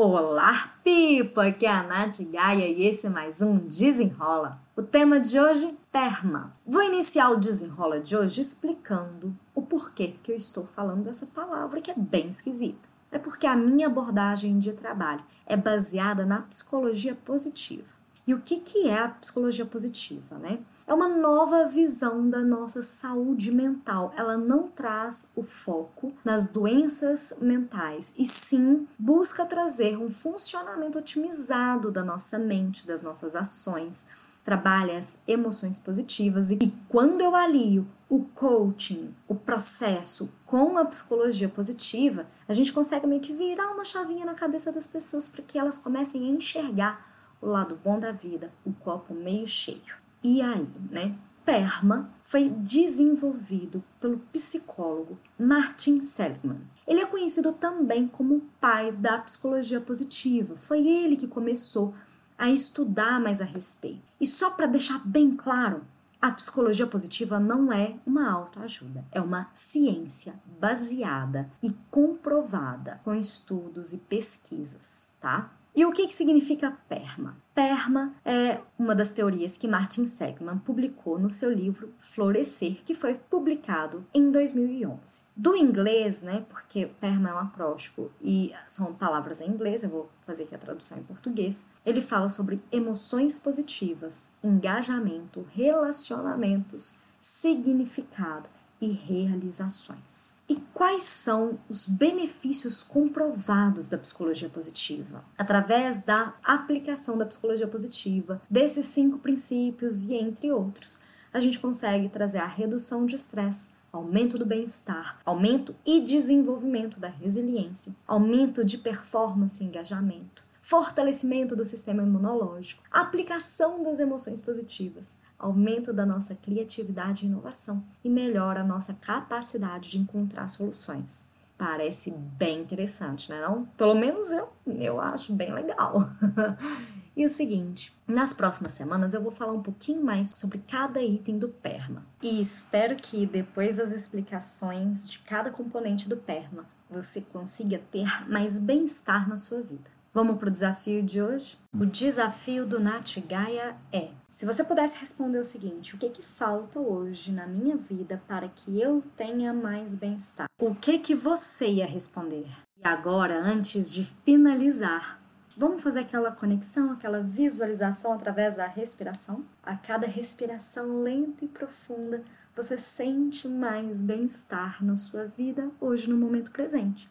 Olá, Pipa! Aqui é a Nath Gaia e esse é mais um Desenrola. O tema de hoje, perma. Vou iniciar o desenrola de hoje explicando o porquê que eu estou falando essa palavra que é bem esquisita. É porque a minha abordagem de trabalho é baseada na psicologia positiva. E o que, que é a psicologia positiva, né? É uma nova visão da nossa saúde mental. Ela não traz o foco nas doenças mentais e sim busca trazer um funcionamento otimizado da nossa mente, das nossas ações, trabalha as emoções positivas e quando eu alio o coaching, o processo com a psicologia positiva, a gente consegue meio que virar uma chavinha na cabeça das pessoas para que elas comecem a enxergar o lado bom da vida, o copo meio cheio. E aí, né? PERMA foi desenvolvido pelo psicólogo Martin Seligman. Ele é conhecido também como o pai da psicologia positiva. Foi ele que começou a estudar mais a respeito. E só para deixar bem claro, a psicologia positiva não é uma autoajuda, é uma ciência baseada e comprovada com estudos e pesquisas, tá? E o que, que significa PERMA? PERMA é uma das teorias que Martin Seligman publicou no seu livro Florescer, que foi publicado em 2011. Do inglês, né, porque PERMA é um acróstico e são palavras em inglês, eu vou fazer aqui a tradução em português, ele fala sobre emoções positivas, engajamento, relacionamentos, significado e realizações. E quais são os benefícios comprovados da psicologia positiva? Através da aplicação da psicologia positiva, desses cinco princípios e entre outros, a gente consegue trazer a redução de estresse, aumento do bem-estar, aumento e desenvolvimento da resiliência, aumento de performance e engajamento, fortalecimento do sistema imunológico, aplicação das emoções positivas, aumento da nossa criatividade e inovação e melhora a nossa capacidade de encontrar soluções. Parece bem interessante, né? Não? Pelo menos eu, eu acho bem legal. e o seguinte, nas próximas semanas eu vou falar um pouquinho mais sobre cada item do PERMA. E espero que depois das explicações de cada componente do PERMA, você consiga ter mais bem-estar na sua vida. Vamos para o desafio de hoje? O desafio do Nath Gaia é: se você pudesse responder o seguinte, o que que falta hoje na minha vida para que eu tenha mais bem-estar? O que que você ia responder? E agora, antes de finalizar, vamos fazer aquela conexão, aquela visualização através da respiração? A cada respiração lenta e profunda, você sente mais bem-estar na sua vida hoje no momento presente.